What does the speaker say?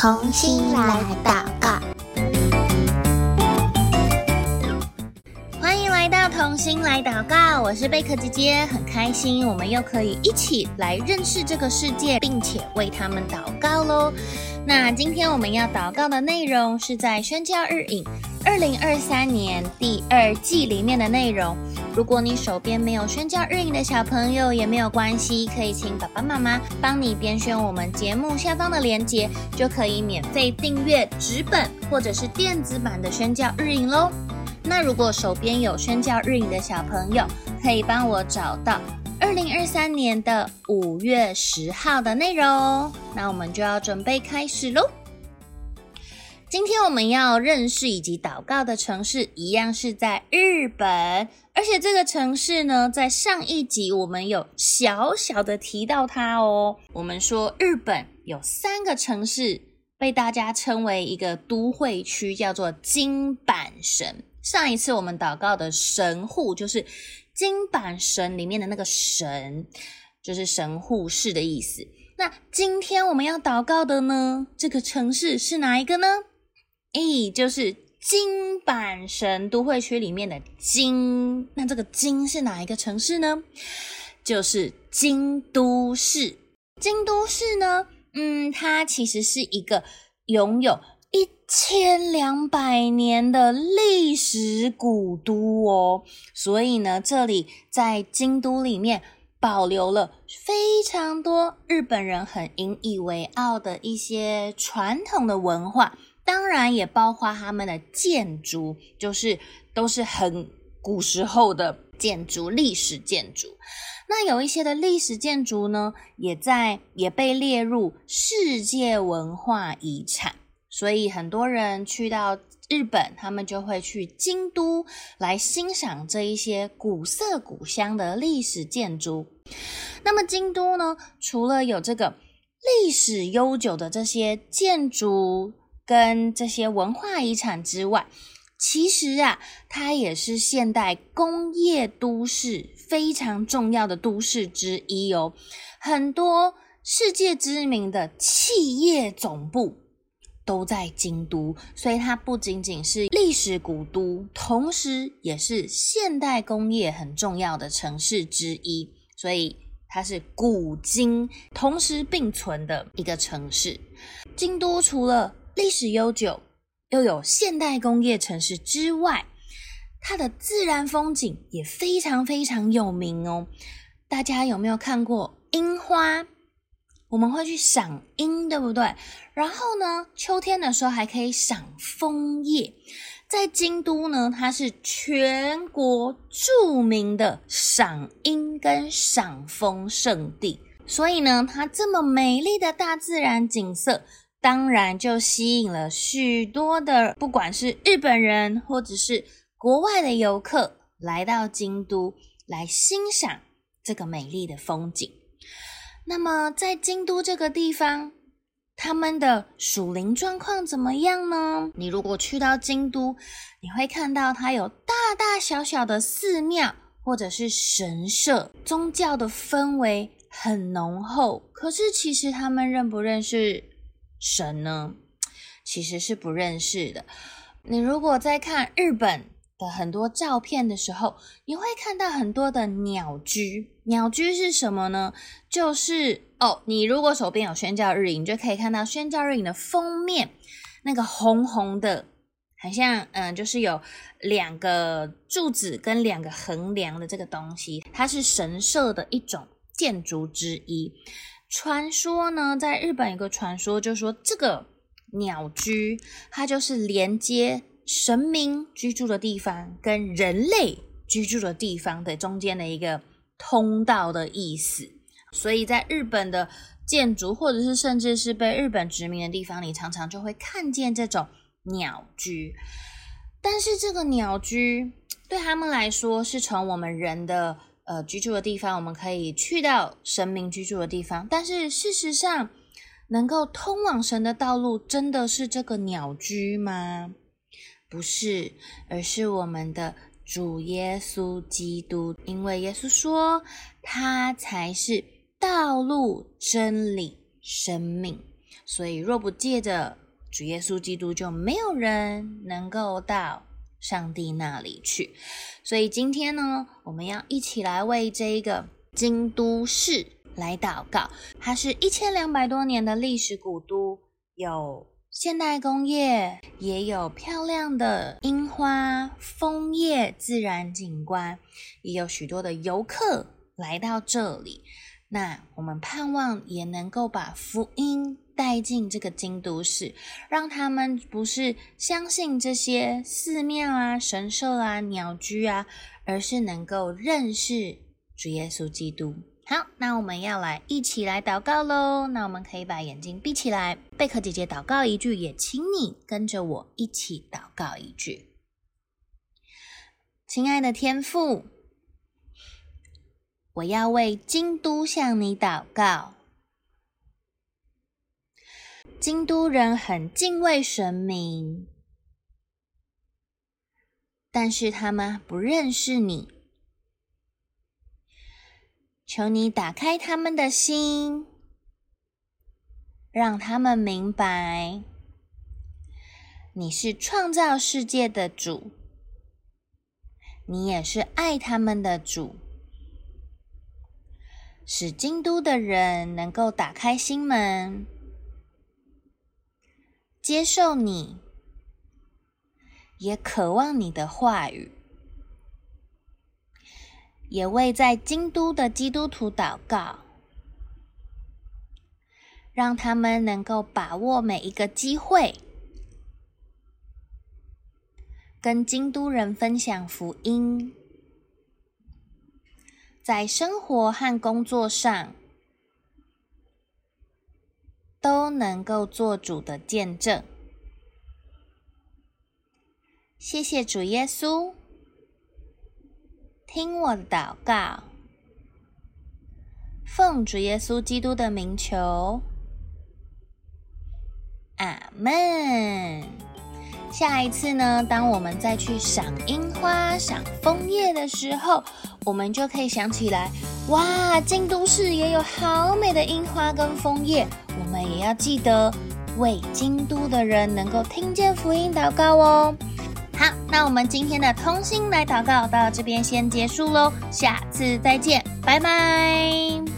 同心来祷告，欢迎来到同心来祷告。我是贝克姐姐，很开心我们又可以一起来认识这个世界，并且为他们祷告喽。那今天我们要祷告的内容是在宣教日影二零二三年第二季里面的内容。如果你手边没有宣教日影的小朋友也没有关系，可以请爸爸妈妈帮你编选我们节目下方的链接，就可以免费订阅纸本或者是电子版的宣教日影喽。那如果手边有宣教日影的小朋友，可以帮我找到二零二三年的五月十号的内容哦。那我们就要准备开始喽。今天我们要认识以及祷告的城市，一样是在日本，而且这个城市呢，在上一集我们有小小的提到它哦。我们说日本有三个城市被大家称为一个都会区，叫做金阪神。上一次我们祷告的神户，就是金阪神里面的那个神，就是神户市的意思。那今天我们要祷告的呢，这个城市是哪一个呢？诶，就是京阪神都会区里面的京，那这个京是哪一个城市呢？就是京都市。京都市呢，嗯，它其实是一个拥有一千两百年的历史古都哦，所以呢，这里在京都里面保留了非常多日本人很引以为傲的一些传统的文化。当然也包括他们的建筑，就是都是很古时候的建筑，历史建筑。那有一些的历史建筑呢，也在也被列入世界文化遗产。所以很多人去到日本，他们就会去京都来欣赏这一些古色古香的历史建筑。那么京都呢，除了有这个历史悠久的这些建筑，跟这些文化遗产之外，其实啊，它也是现代工业都市非常重要的都市之一哦。很多世界知名的企业总部都在京都，所以它不仅仅是历史古都，同时也是现代工业很重要的城市之一。所以它是古今同时并存的一个城市。京都除了历史悠久，又有现代工业城市之外，它的自然风景也非常非常有名哦。大家有没有看过樱花？我们会去赏樱，对不对？然后呢，秋天的时候还可以赏枫叶。在京都呢，它是全国著名的赏樱跟赏枫胜地，所以呢，它这么美丽的大自然景色。当然，就吸引了许多的，不管是日本人或者是国外的游客，来到京都来欣赏这个美丽的风景。那么，在京都这个地方，他们的属灵状况怎么样呢？你如果去到京都，你会看到它有大大小小的寺庙或者是神社，宗教的氛围很浓厚。可是，其实他们认不认识神呢，其实是不认识的。你如果在看日本的很多照片的时候，你会看到很多的鸟居。鸟居是什么呢？就是哦，你如果手边有宣教日影，你就可以看到宣教日影的封面，那个红红的，很像嗯，就是有两个柱子跟两个横梁的这个东西，它是神社的一种建筑之一。传说呢，在日本有个传说，就是说这个鸟居，它就是连接神明居住的地方跟人类居住的地方的中间的一个通道的意思。所以在日本的建筑，或者是甚至是被日本殖民的地方，你常常就会看见这种鸟居。但是这个鸟居对他们来说，是从我们人的。呃，居住的地方，我们可以去到神明居住的地方，但是事实上，能够通往神的道路，真的是这个鸟居吗？不是，而是我们的主耶稣基督，因为耶稣说，他才是道路、真理、生命。所以若不借着主耶稣基督，就没有人能够到上帝那里去。所以今天呢，我们要一起来为这一个京都市来祷告。它是一千两百多年的历史古都，有现代工业，也有漂亮的樱花、枫叶自然景观，也有许多的游客来到这里。那我们盼望也能够把福音带进这个京都市，让他们不是相信这些寺庙啊、神社啊、鸟居啊，而是能够认识主耶稣基督。好，那我们要来一起来祷告喽。那我们可以把眼睛闭起来，贝壳姐姐祷告一句，也请你跟着我一起祷告一句。亲爱的天父，我要为京都向你祷告。京都人很敬畏神明，但是他们不认识你。求你打开他们的心，让他们明白，你是创造世界的主，你也是爱他们的主，使京都的人能够打开心门，接受你，也渴望你的话语。也为在京都的基督徒祷告，让他们能够把握每一个机会，跟京都人分享福音，在生活和工作上都能够做主的见证。谢谢主耶稣。听我的祷告，奉主耶稣基督的名求，阿门。下一次呢，当我们再去赏樱花、赏枫叶的时候，我们就可以想起来，哇，京都市也有好美的樱花跟枫叶。我们也要记得为京都的人能够听见福音祷告哦。好，那我们今天的通心来祷告到这边先结束喽，下次再见，拜拜。